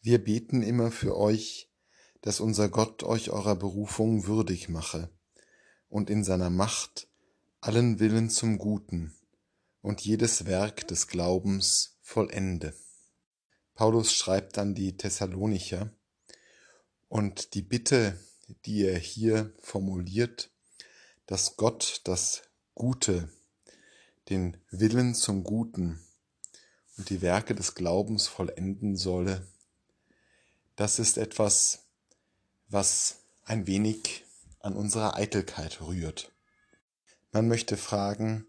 Wir beten immer für euch, dass unser Gott euch eurer Berufung würdig mache und in seiner Macht allen Willen zum Guten und jedes Werk des Glaubens vollende. Paulus schreibt an die Thessalonicher und die Bitte, die er hier formuliert, dass Gott das Gute, den Willen zum Guten und die Werke des Glaubens vollenden solle, das ist etwas, was ein wenig an unserer Eitelkeit rührt. Man möchte fragen,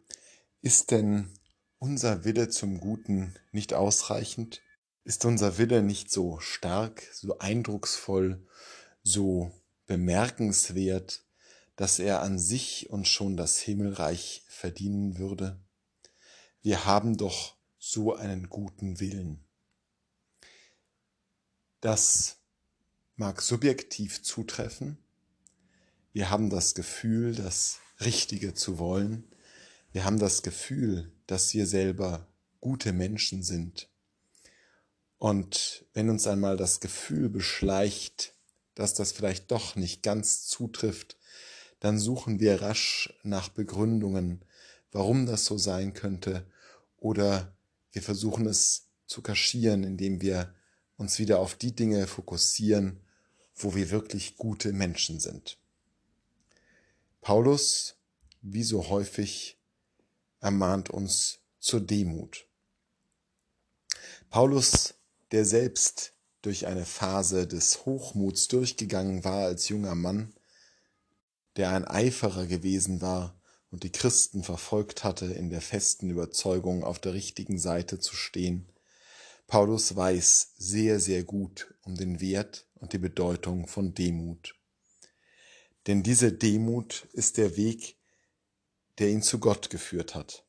ist denn unser Wille zum Guten nicht ausreichend? Ist unser Wille nicht so stark, so eindrucksvoll, so bemerkenswert, dass er an sich uns schon das Himmelreich verdienen würde? Wir haben doch so einen guten Willen. Das mag subjektiv zutreffen. Wir haben das Gefühl, das Richtige zu wollen. Wir haben das Gefühl, dass wir selber gute Menschen sind. Und wenn uns einmal das Gefühl beschleicht, dass das vielleicht doch nicht ganz zutrifft, dann suchen wir rasch nach Begründungen, warum das so sein könnte, oder wir versuchen es zu kaschieren, indem wir uns wieder auf die Dinge fokussieren, wo wir wirklich gute Menschen sind. Paulus, wie so häufig, ermahnt uns zur Demut. Paulus, der selbst durch eine Phase des Hochmuts durchgegangen war als junger Mann, der ein Eiferer gewesen war und die Christen verfolgt hatte, in der festen Überzeugung, auf der richtigen Seite zu stehen, Paulus weiß sehr, sehr gut um den Wert und die Bedeutung von Demut. Denn diese Demut ist der Weg, der ihn zu Gott geführt hat.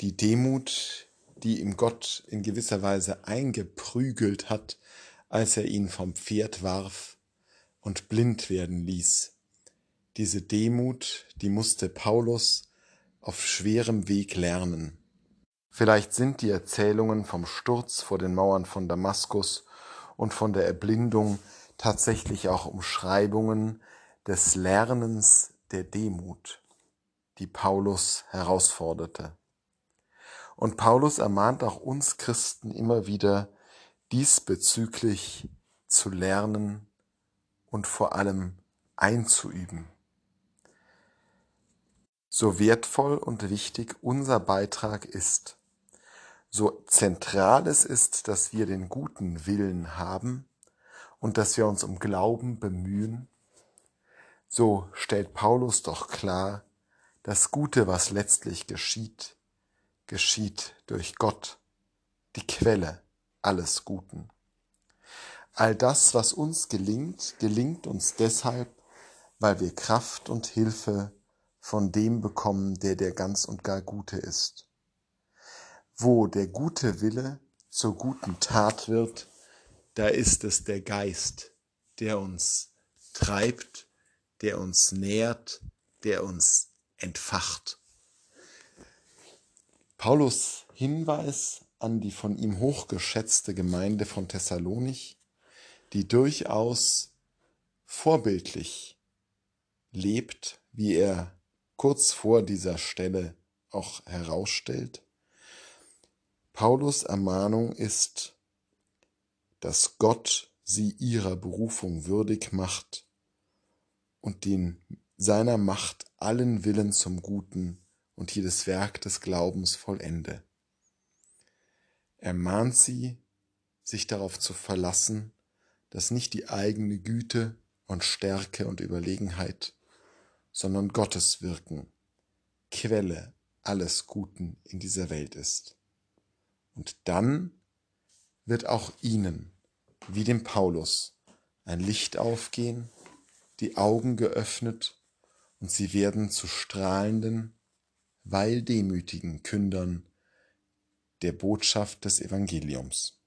Die Demut, die ihm Gott in gewisser Weise eingeprügelt hat, als er ihn vom Pferd warf und blind werden ließ. Diese Demut, die musste Paulus auf schwerem Weg lernen. Vielleicht sind die Erzählungen vom Sturz vor den Mauern von Damaskus und von der Erblindung tatsächlich auch Umschreibungen des Lernens der Demut, die Paulus herausforderte. Und Paulus ermahnt auch uns Christen immer wieder, diesbezüglich zu lernen und vor allem einzuüben. So wertvoll und wichtig unser Beitrag ist, so zentral es ist, dass wir den guten Willen haben und dass wir uns um Glauben bemühen, so stellt Paulus doch klar, das Gute, was letztlich geschieht, geschieht durch Gott, die Quelle alles Guten. All das, was uns gelingt, gelingt uns deshalb, weil wir Kraft und Hilfe von dem bekommen, der der ganz und gar Gute ist wo der gute Wille zur guten Tat wird, da ist es der Geist, der uns treibt, der uns nährt, der uns entfacht. Paulus Hinweis an die von ihm hochgeschätzte Gemeinde von Thessalonich, die durchaus vorbildlich lebt, wie er kurz vor dieser Stelle auch herausstellt, Paulus Ermahnung ist, dass Gott sie ihrer Berufung würdig macht und den seiner Macht allen Willen zum Guten und jedes Werk des Glaubens vollende. Er mahnt sie, sich darauf zu verlassen, dass nicht die eigene Güte und Stärke und Überlegenheit, sondern Gottes Wirken Quelle alles Guten in dieser Welt ist. Und dann wird auch ihnen, wie dem Paulus, ein Licht aufgehen, die Augen geöffnet und sie werden zu strahlenden, weil demütigen Kündern der Botschaft des Evangeliums.